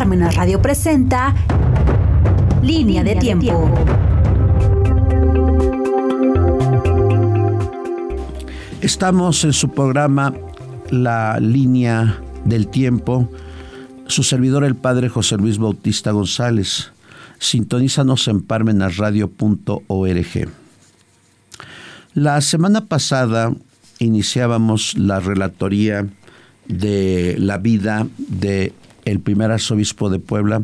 Parmenas Radio presenta Línea de Tiempo. Estamos en su programa La Línea del Tiempo. Su servidor, el padre José Luis Bautista González. Sintonízanos en parmenasradio.org. La semana pasada iniciábamos la relatoría de la vida de el primer arzobispo de Puebla,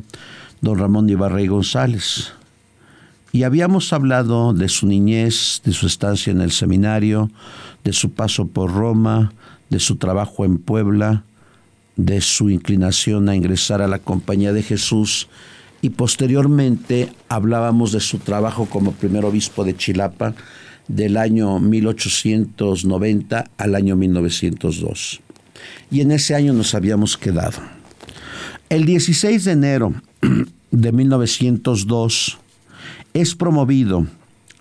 don Ramón Ibarra González. Y habíamos hablado de su niñez, de su estancia en el seminario, de su paso por Roma, de su trabajo en Puebla, de su inclinación a ingresar a la Compañía de Jesús y posteriormente hablábamos de su trabajo como primer obispo de Chilapa del año 1890 al año 1902. Y en ese año nos habíamos quedado. El 16 de enero de 1902 es promovido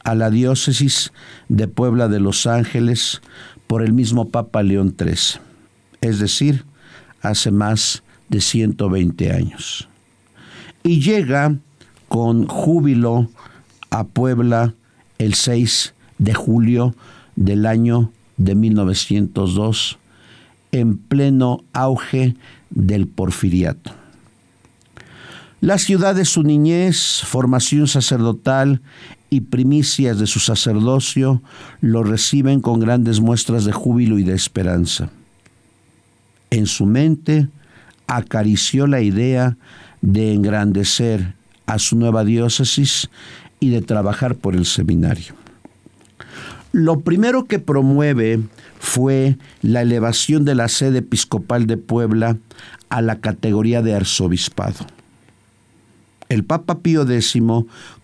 a la diócesis de Puebla de Los Ángeles por el mismo Papa León XIII, es decir, hace más de 120 años. Y llega con júbilo a Puebla el 6 de julio del año de 1902 en pleno auge del porfiriato. La ciudad de su niñez, formación sacerdotal y primicias de su sacerdocio lo reciben con grandes muestras de júbilo y de esperanza. En su mente acarició la idea de engrandecer a su nueva diócesis y de trabajar por el seminario. Lo primero que promueve fue la elevación de la sede episcopal de Puebla a la categoría de arzobispado. El Papa Pío X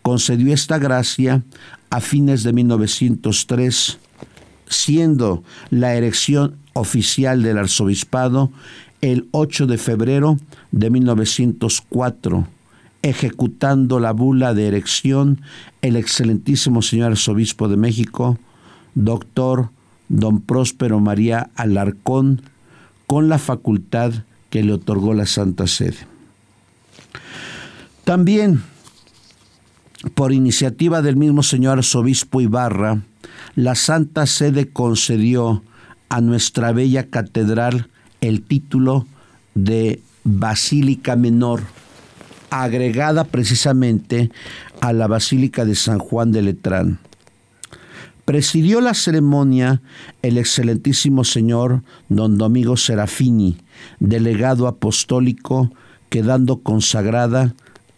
concedió esta gracia a fines de 1903, siendo la erección oficial del arzobispado el 8 de febrero de 1904, ejecutando la bula de erección el excelentísimo señor arzobispo de México, doctor don Próspero María Alarcón, con la facultad que le otorgó la Santa Sede. También, por iniciativa del mismo señor arzobispo Ibarra, la Santa Sede concedió a nuestra bella catedral el título de Basílica Menor, agregada precisamente a la Basílica de San Juan de Letrán. Presidió la ceremonia el excelentísimo señor don Domingo Serafini, delegado apostólico, quedando consagrada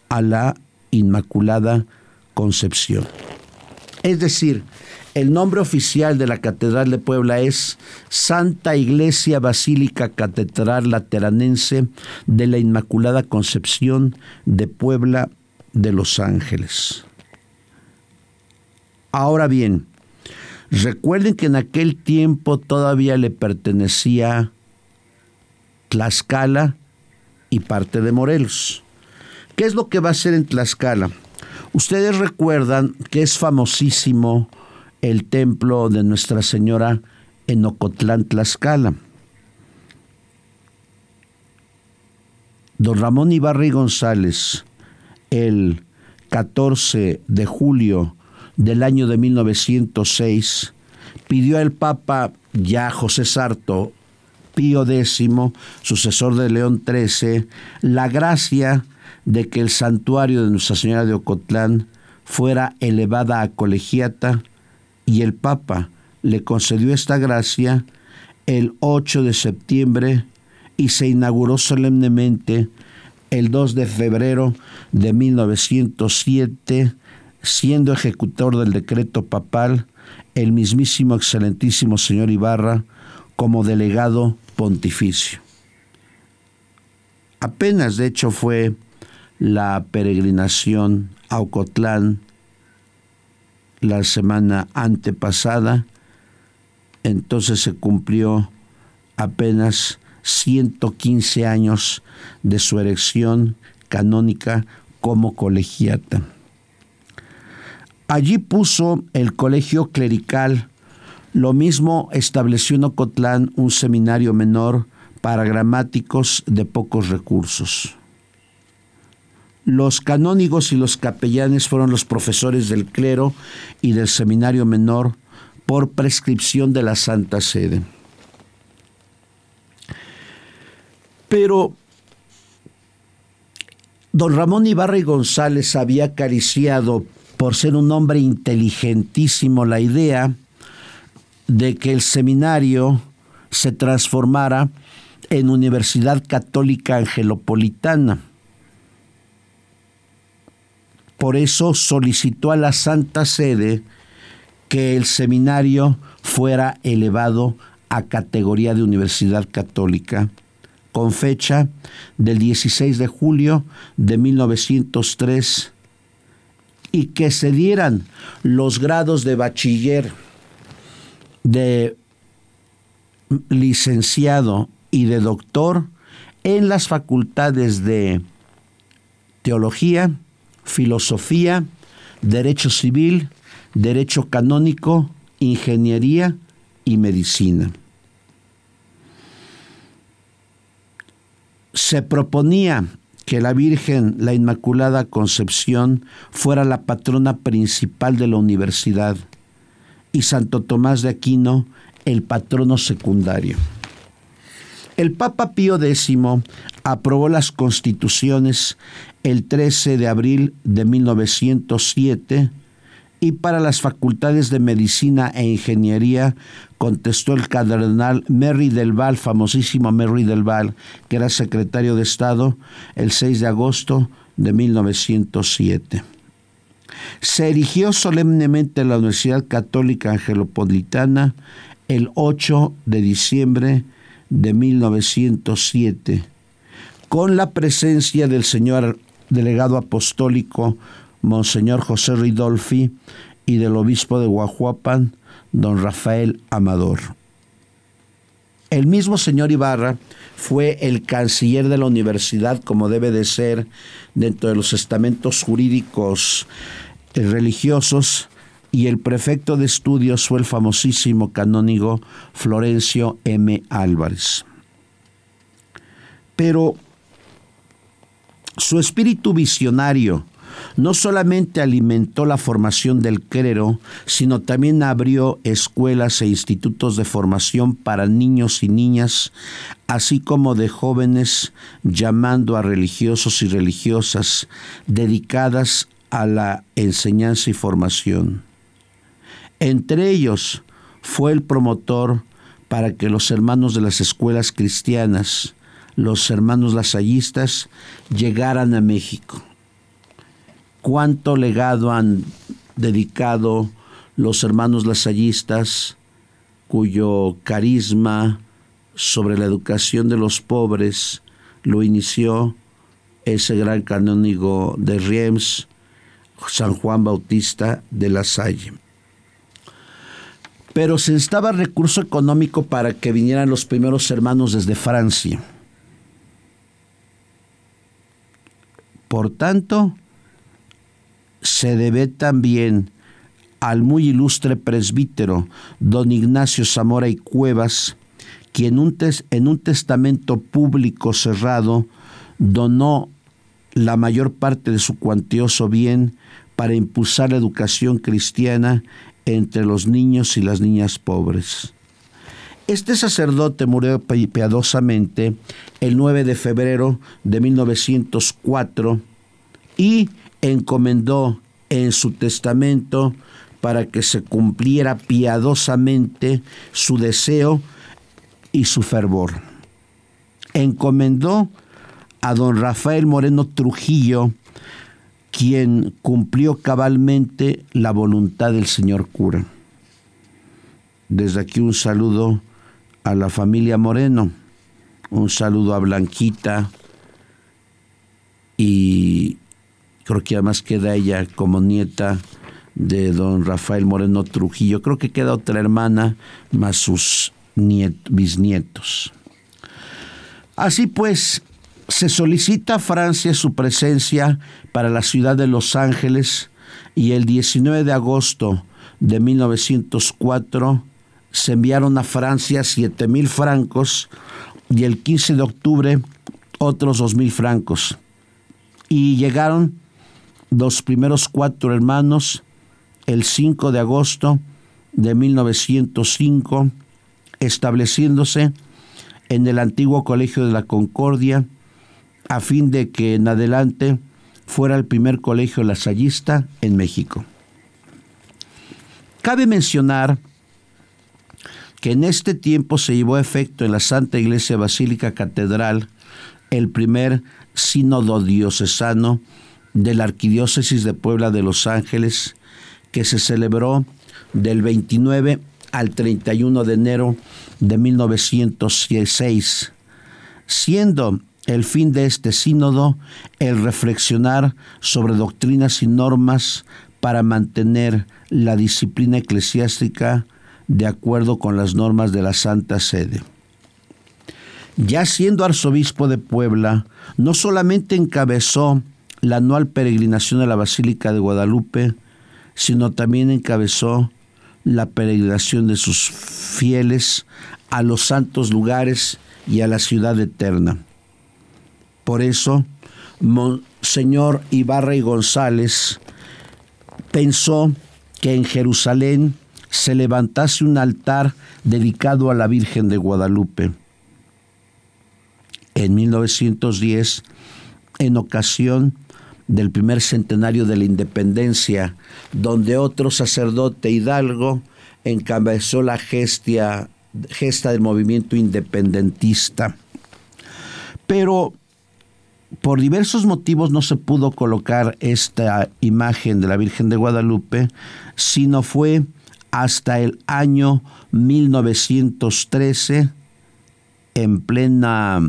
a la Inmaculada Concepción. Es decir, el nombre oficial de la Catedral de Puebla es Santa Iglesia Basílica Catedral Lateranense de la Inmaculada Concepción de Puebla de Los Ángeles. Ahora bien, Recuerden que en aquel tiempo todavía le pertenecía Tlaxcala y parte de Morelos. ¿Qué es lo que va a hacer en Tlaxcala? Ustedes recuerdan que es famosísimo el templo de Nuestra Señora en Ocotlán, Tlaxcala. Don Ramón Ibarri González, el 14 de julio del año de 1906, pidió al Papa ya José Sarto, Pío X, sucesor de León XIII, la gracia de que el santuario de Nuestra Señora de Ocotlán fuera elevada a colegiata y el Papa le concedió esta gracia el 8 de septiembre y se inauguró solemnemente el 2 de febrero de 1907 siendo ejecutor del decreto papal el mismísimo excelentísimo señor Ibarra como delegado pontificio. Apenas de hecho fue la peregrinación a Ocotlán la semana antepasada, entonces se cumplió apenas 115 años de su erección canónica como colegiata. Allí puso el colegio clerical. Lo mismo estableció en Ocotlán un seminario menor para gramáticos de pocos recursos. Los canónigos y los capellanes fueron los profesores del clero y del seminario menor por prescripción de la Santa Sede. Pero don Ramón Ibarra y González había acariciado, por ser un hombre inteligentísimo, la idea de que el seminario se transformara en Universidad Católica Angelopolitana. Por eso solicitó a la Santa Sede que el seminario fuera elevado a categoría de Universidad Católica, con fecha del 16 de julio de 1903, y que se dieran los grados de bachiller, de licenciado y de doctor en las facultades de teología, filosofía, derecho civil, derecho canónico, ingeniería y medicina. Se proponía que la Virgen, la Inmaculada Concepción, fuera la patrona principal de la universidad y Santo Tomás de Aquino el patrono secundario. El Papa Pío X aprobó las constituciones el 13 de abril de 1907 y para las facultades de medicina e ingeniería contestó el cardenal Merry del Val, famosísimo Merry del Val, que era secretario de Estado, el 6 de agosto de 1907. Se erigió solemnemente la Universidad Católica Angelopolitana el 8 de diciembre de 1907, con la presencia del señor delegado apostólico Monseñor José Ridolfi y del obispo de Guajuapan, don Rafael Amador. El mismo señor Ibarra fue el canciller de la universidad, como debe de ser dentro de los estamentos jurídicos eh, religiosos, y el prefecto de estudios fue el famosísimo canónigo Florencio M. Álvarez. Pero su espíritu visionario no solamente alimentó la formación del clero, sino también abrió escuelas e institutos de formación para niños y niñas, así como de jóvenes, llamando a religiosos y religiosas dedicadas a la enseñanza y formación. Entre ellos fue el promotor para que los hermanos de las escuelas cristianas, los hermanos lasallistas, llegaran a México. ¿Cuánto legado han dedicado los hermanos lasallistas, cuyo carisma sobre la educación de los pobres lo inició ese gran canónigo de Riems, San Juan Bautista de la Salle? pero se necesitaba recurso económico para que vinieran los primeros hermanos desde Francia. Por tanto, se debe también al muy ilustre presbítero don Ignacio Zamora y Cuevas, quien en un testamento público cerrado donó la mayor parte de su cuantioso bien para impulsar la educación cristiana entre los niños y las niñas pobres. Este sacerdote murió piadosamente el 9 de febrero de 1904 y encomendó en su testamento para que se cumpliera piadosamente su deseo y su fervor. Encomendó a don Rafael Moreno Trujillo quien cumplió cabalmente la voluntad del señor cura. Desde aquí un saludo a la familia Moreno, un saludo a Blanquita y creo que además queda ella como nieta de don Rafael Moreno Trujillo. Creo que queda otra hermana más sus bisnietos. Así pues, se solicita a Francia su presencia para la ciudad de Los Ángeles y el 19 de agosto de 1904 se enviaron a Francia 7 mil francos y el 15 de octubre otros 2 mil francos. y llegaron los primeros cuatro hermanos el 5 de agosto de 1905, estableciéndose en el antiguo Colegio de la Concordia, a fin de que en adelante fuera el primer colegio lasallista en México. Cabe mencionar que en este tiempo se llevó a efecto en la Santa Iglesia Basílica Catedral el primer sínodo diocesano de la Arquidiócesis de Puebla de Los Ángeles, que se celebró del 29 al 31 de enero de 1906, siendo el fin de este sínodo el reflexionar sobre doctrinas y normas para mantener la disciplina eclesiástica de acuerdo con las normas de la Santa Sede. Ya siendo arzobispo de Puebla, no solamente encabezó la anual peregrinación a la Basílica de Guadalupe, sino también encabezó la peregrinación de sus fieles a los santos lugares y a la ciudad eterna. Por eso, Monseñor Ibarra y González pensó que en Jerusalén se levantase un altar dedicado a la Virgen de Guadalupe. En 1910, en ocasión del primer centenario de la independencia, donde otro sacerdote hidalgo encabezó la gestia, gesta del movimiento independentista. Pero por diversos motivos no se pudo colocar esta imagen de la Virgen de Guadalupe, sino fue hasta el año 1913, en plena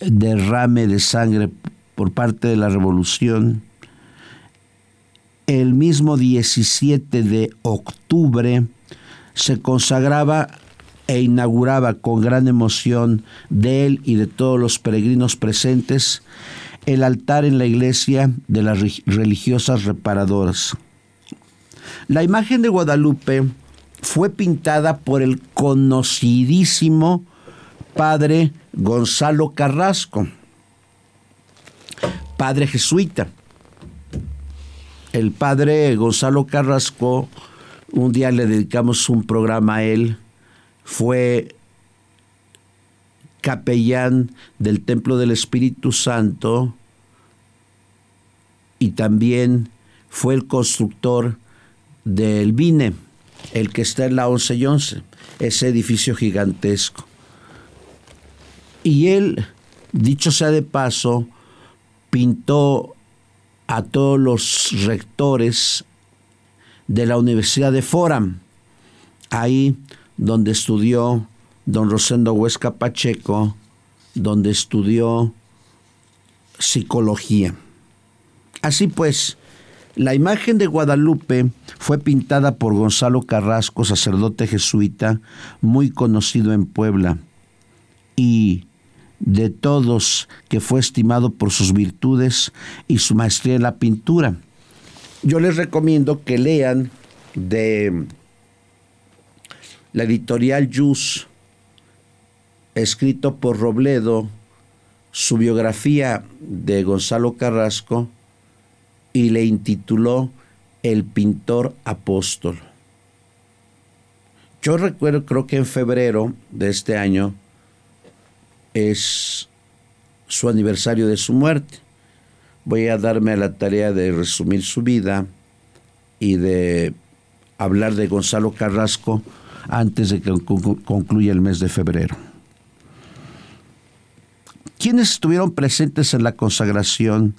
derrame de sangre por parte de la revolución, el mismo 17 de octubre se consagraba e inauguraba con gran emoción de él y de todos los peregrinos presentes el altar en la iglesia de las religiosas reparadoras. La imagen de Guadalupe fue pintada por el conocidísimo padre Gonzalo Carrasco, padre jesuita. El padre Gonzalo Carrasco, un día le dedicamos un programa a él, fue capellán del Templo del Espíritu Santo y también fue el constructor del Vine, el que está en la 11 y 11, ese edificio gigantesco. Y él, dicho sea de paso, pintó a todos los rectores de la Universidad de Foram, ahí donde estudió don Rosendo Huesca Pacheco, donde estudió psicología. Así pues, la imagen de Guadalupe fue pintada por Gonzalo Carrasco, sacerdote jesuita, muy conocido en Puebla, y de todos que fue estimado por sus virtudes y su maestría en la pintura. Yo les recomiendo que lean de la editorial Jus, escrito por Robledo, su biografía de Gonzalo Carrasco y le intituló El pintor apóstol. Yo recuerdo, creo que en febrero de este año es su aniversario de su muerte. Voy a darme a la tarea de resumir su vida y de hablar de Gonzalo Carrasco antes de que concluya el mes de febrero. ¿Quiénes estuvieron presentes en la consagración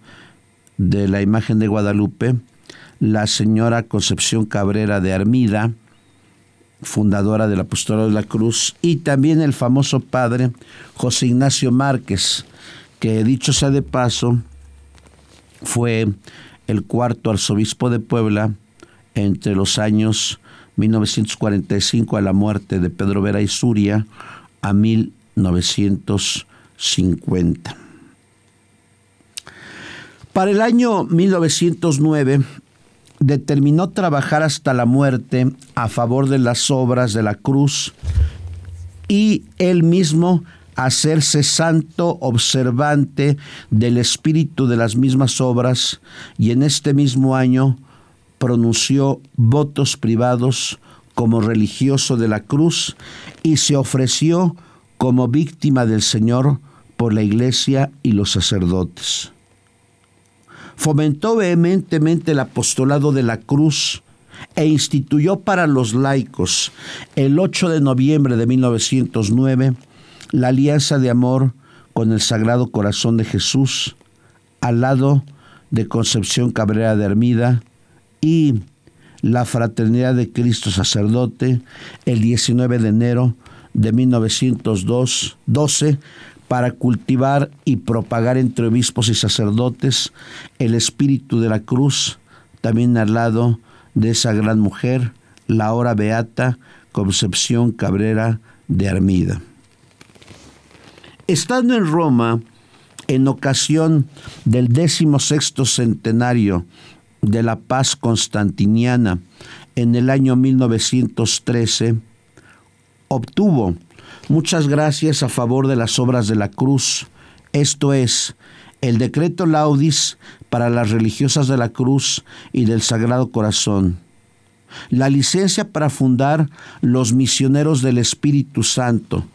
de la imagen de Guadalupe? La señora Concepción Cabrera de Armida, fundadora del Apostolado de la Cruz, y también el famoso padre José Ignacio Márquez, que dicho sea de paso, fue el cuarto arzobispo de Puebla entre los años 1945 a la muerte de Pedro Vera y Suria a 1950. Para el año 1909 determinó trabajar hasta la muerte a favor de las obras de la cruz y él mismo hacerse santo observante del espíritu de las mismas obras y en este mismo año pronunció votos privados como religioso de la cruz y se ofreció como víctima del Señor por la iglesia y los sacerdotes. Fomentó vehementemente el apostolado de la cruz e instituyó para los laicos el 8 de noviembre de 1909 la alianza de amor con el Sagrado Corazón de Jesús al lado de Concepción Cabrera de Hermida y la Fraternidad de Cristo Sacerdote el 19 de enero de 1912 para cultivar y propagar entre obispos y sacerdotes el espíritu de la cruz, también al lado de esa gran mujer, la hora beata Concepción Cabrera de Armida. Estando en Roma, en ocasión del sexto centenario de la paz constantiniana en el año 1913, obtuvo muchas gracias a favor de las obras de la cruz, esto es, el decreto laudis para las religiosas de la cruz y del Sagrado Corazón, la licencia para fundar los misioneros del Espíritu Santo,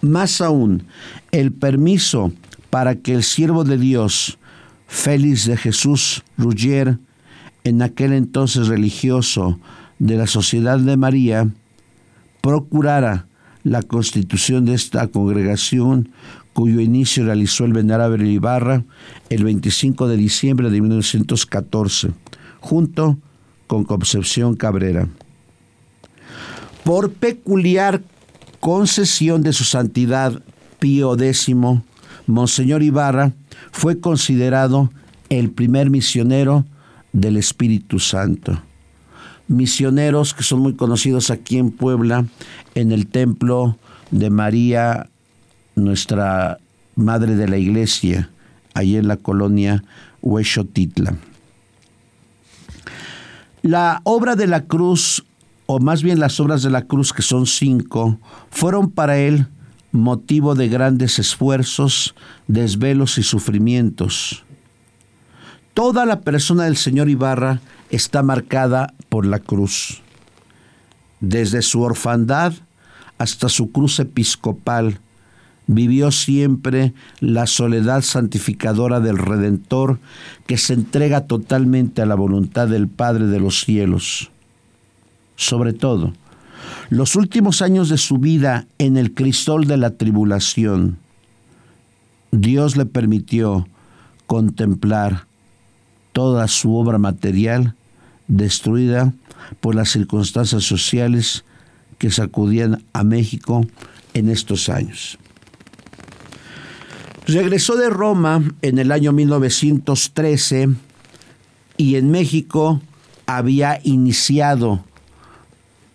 más aún, el permiso para que el siervo de Dios, Félix de Jesús Ruggier, en aquel entonces religioso de la Sociedad de María, procurara la constitución de esta congregación cuyo inicio realizó el venerable Ibarra el 25 de diciembre de 1914, junto con Concepción Cabrera. Por peculiar concesión de su santidad Pío X, Monseñor Ibarra fue considerado el primer misionero del Espíritu Santo. Misioneros que son muy conocidos aquí en Puebla, en el templo de María nuestra Madre de la Iglesia, allí en la colonia Huexotitla. La obra de la cruz, o más bien las obras de la cruz, que son cinco, fueron para él motivo de grandes esfuerzos, desvelos y sufrimientos. Toda la persona del señor Ibarra está marcada por la cruz. Desde su orfandad hasta su cruz episcopal, vivió siempre la soledad santificadora del Redentor que se entrega totalmente a la voluntad del Padre de los cielos. Sobre todo, los últimos años de su vida en el cristol de la tribulación, Dios le permitió contemplar toda su obra material destruida por las circunstancias sociales que sacudían a México en estos años. Regresó de Roma en el año 1913 y en México había iniciado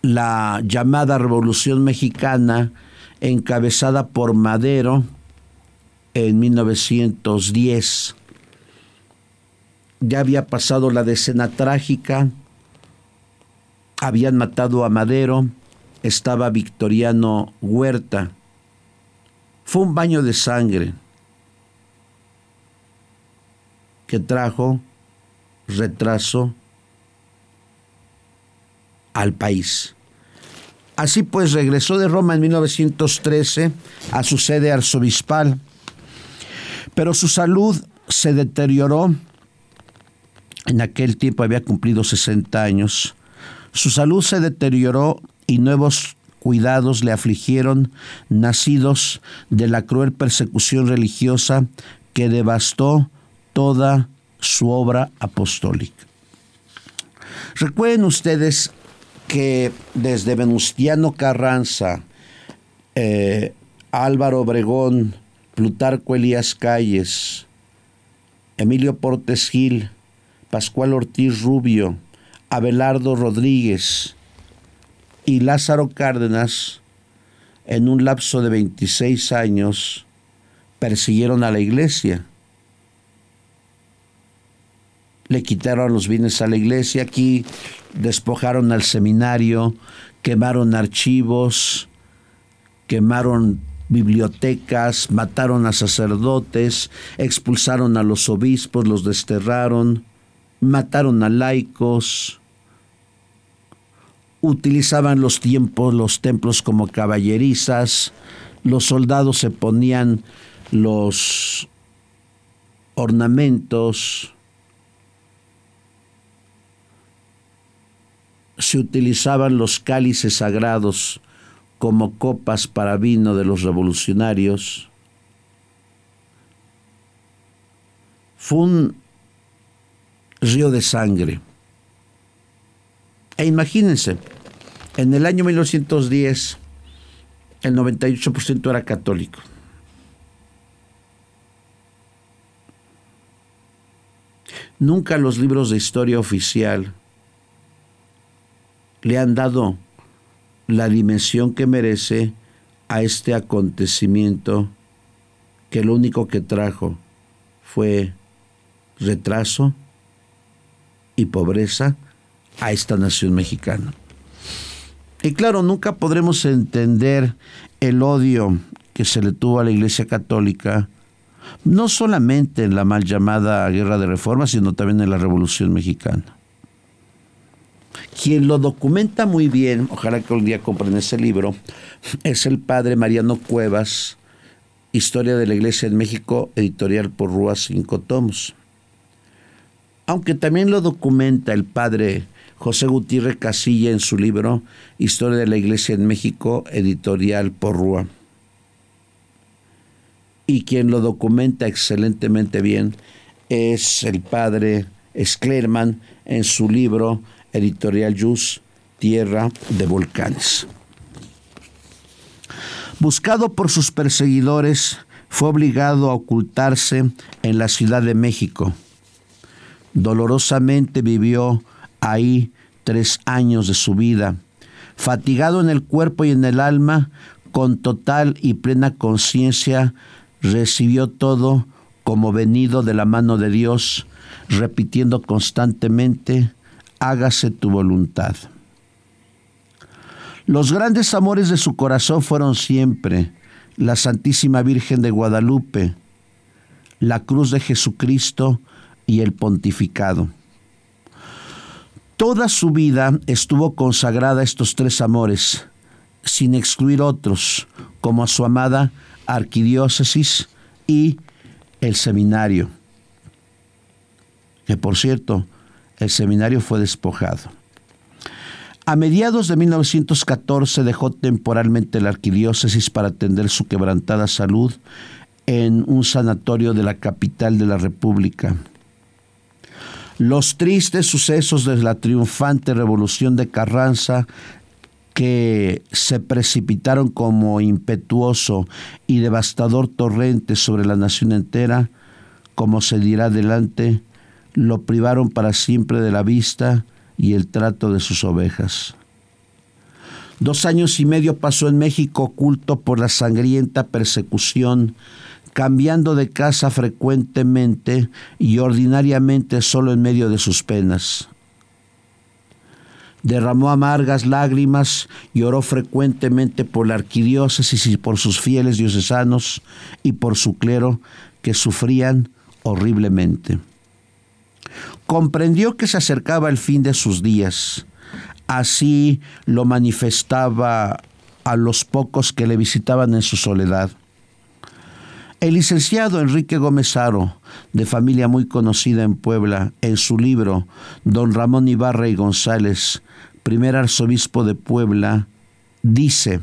la llamada Revolución Mexicana encabezada por Madero en 1910. Ya había pasado la decena trágica, habían matado a Madero, estaba Victoriano Huerta. Fue un baño de sangre que trajo retraso al país. Así pues, regresó de Roma en 1913 a su sede arzobispal, pero su salud se deterioró. En aquel tiempo había cumplido 60 años. Su salud se deterioró y nuevos cuidados le afligieron, nacidos de la cruel persecución religiosa que devastó toda su obra apostólica. Recuerden ustedes que desde Venustiano Carranza, eh, Álvaro Obregón, Plutarco Elías Calles, Emilio Portes Gil, Pascual Ortiz Rubio, Abelardo Rodríguez y Lázaro Cárdenas, en un lapso de 26 años, persiguieron a la iglesia. Le quitaron los bienes a la iglesia, aquí despojaron al seminario, quemaron archivos, quemaron bibliotecas, mataron a sacerdotes, expulsaron a los obispos, los desterraron, mataron a laicos, utilizaban los tiempos, los templos como caballerizas, los soldados se ponían los ornamentos, se utilizaban los cálices sagrados como copas para vino de los revolucionarios. Fue un río de sangre. E imagínense, en el año 1910 el 98% era católico. Nunca los libros de historia oficial le han dado la dimensión que merece a este acontecimiento que lo único que trajo fue retraso y pobreza a esta nación mexicana. Y claro, nunca podremos entender el odio que se le tuvo a la Iglesia Católica, no solamente en la mal llamada Guerra de Reforma, sino también en la Revolución Mexicana. Quien lo documenta muy bien, ojalá que un día compren ese libro, es el padre Mariano Cuevas, Historia de la Iglesia en México, editorial por Rúa Cinco Tomos. Aunque también lo documenta el padre José Gutiérrez Casilla en su libro Historia de la Iglesia en México, editorial por Rúa. Y quien lo documenta excelentemente bien es el padre Sklerman en su libro Editorial Jus, Tierra de Volcanes. Buscado por sus perseguidores, fue obligado a ocultarse en la Ciudad de México. Dolorosamente vivió ahí tres años de su vida, fatigado en el cuerpo y en el alma, con total y plena conciencia, recibió todo como venido de la mano de Dios, repitiendo constantemente, hágase tu voluntad. Los grandes amores de su corazón fueron siempre la Santísima Virgen de Guadalupe, la cruz de Jesucristo y el pontificado. Toda su vida estuvo consagrada a estos tres amores, sin excluir otros, como a su amada arquidiócesis y el seminario, que por cierto, el seminario fue despojado. A mediados de 1914 dejó temporalmente la arquidiócesis para atender su quebrantada salud en un sanatorio de la capital de la República. Los tristes sucesos de la triunfante revolución de Carranza que se precipitaron como impetuoso y devastador torrente sobre la nación entera, como se dirá adelante, lo privaron para siempre de la vista y el trato de sus ovejas. Dos años y medio pasó en México oculto por la sangrienta persecución, cambiando de casa frecuentemente y ordinariamente solo en medio de sus penas. Derramó amargas lágrimas y oró frecuentemente por la arquidiócesis y por sus fieles diocesanos y por su clero que sufrían horriblemente comprendió que se acercaba el fin de sus días. Así lo manifestaba a los pocos que le visitaban en su soledad. El licenciado Enrique Gómez Aro, de familia muy conocida en Puebla, en su libro Don Ramón Ibarra y González, primer arzobispo de Puebla, dice,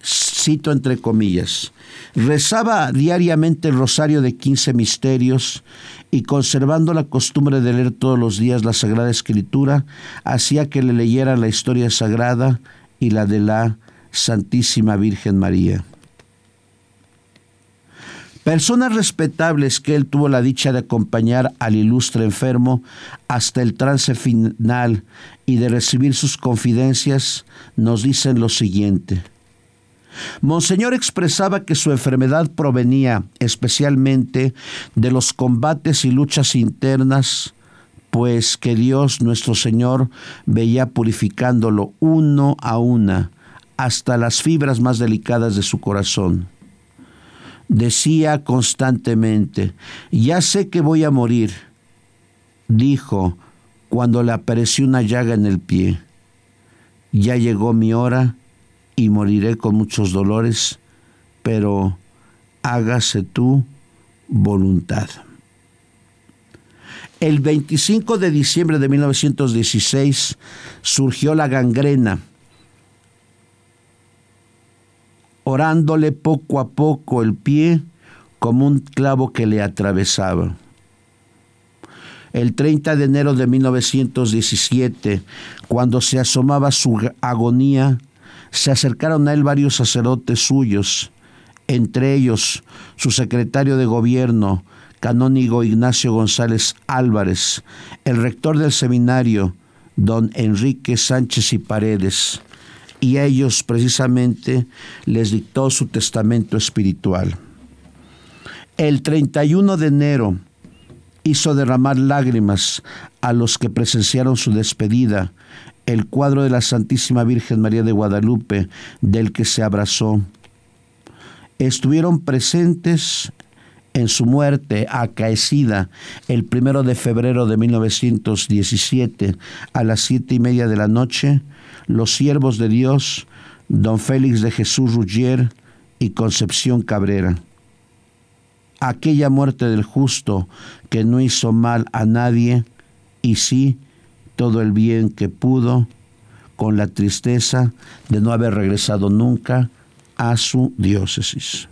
cito entre comillas, rezaba diariamente el rosario de quince misterios y conservando la costumbre de leer todos los días la Sagrada Escritura, hacía que le leyera la historia sagrada y la de la Santísima Virgen María. Personas respetables que él tuvo la dicha de acompañar al ilustre enfermo hasta el trance final y de recibir sus confidencias, nos dicen lo siguiente. Monseñor expresaba que su enfermedad provenía especialmente de los combates y luchas internas, pues que Dios nuestro Señor veía purificándolo uno a una hasta las fibras más delicadas de su corazón. Decía constantemente, ya sé que voy a morir, dijo cuando le apareció una llaga en el pie, ya llegó mi hora y moriré con muchos dolores, pero hágase tu voluntad. El 25 de diciembre de 1916 surgió la gangrena orándole poco a poco el pie como un clavo que le atravesaba. El 30 de enero de 1917, cuando se asomaba su agonía, se acercaron a él varios sacerdotes suyos, entre ellos su secretario de gobierno, canónigo Ignacio González Álvarez, el rector del seminario, don Enrique Sánchez y Paredes, y ellos precisamente les dictó su testamento espiritual. El 31 de enero hizo derramar lágrimas a los que presenciaron su despedida, el cuadro de la Santísima Virgen María de Guadalupe, del que se abrazó. Estuvieron presentes en su muerte acaecida el primero de febrero de 1917 a las siete y media de la noche los siervos de Dios, don Félix de Jesús Ruggier y Concepción Cabrera. Aquella muerte del justo que no hizo mal a nadie y sí todo el bien que pudo, con la tristeza de no haber regresado nunca a su diócesis.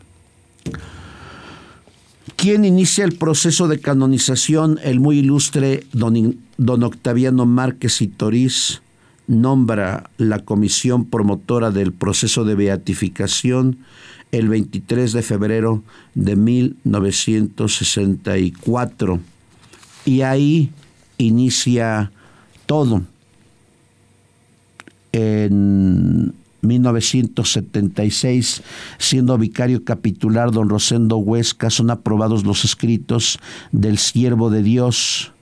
¿Quién inicia el proceso de canonización? El muy ilustre don, don Octaviano Márquez y Toriz, nombra la comisión promotora del proceso de beatificación el 23 de febrero de 1964 y ahí inicia todo. En 1976, siendo vicario capitular don Rosendo Huesca, son aprobados los escritos del siervo de Dios,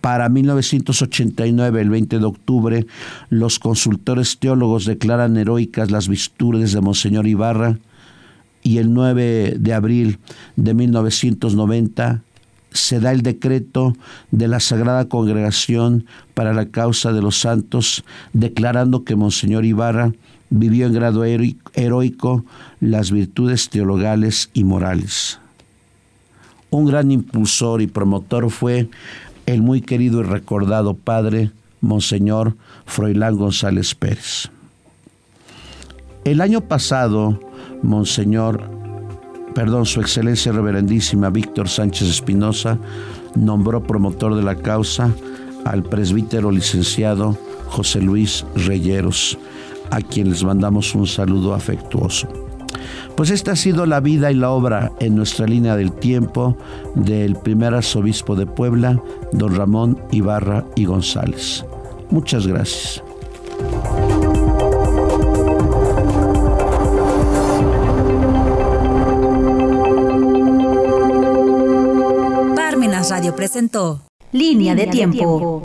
para 1989, el 20 de octubre, los consultores teólogos declaran heroicas las virtudes de Monseñor Ibarra y el 9 de abril de 1990 se da el decreto de la Sagrada Congregación para la Causa de los Santos, declarando que Monseñor Ibarra vivió en grado heroico las virtudes teologales y morales. Un gran impulsor y promotor fue el muy querido y recordado padre Monseñor Froilán González Pérez. El año pasado, Monseñor, perdón, Su Excelencia Reverendísima Víctor Sánchez Espinosa nombró promotor de la causa al presbítero licenciado José Luis Reyeros, a quien les mandamos un saludo afectuoso. Pues esta ha sido la vida y la obra en nuestra línea del tiempo del primer arzobispo de Puebla, don Ramón Ibarra y González. Muchas gracias. Parmenas Radio presentó Línea de tiempo.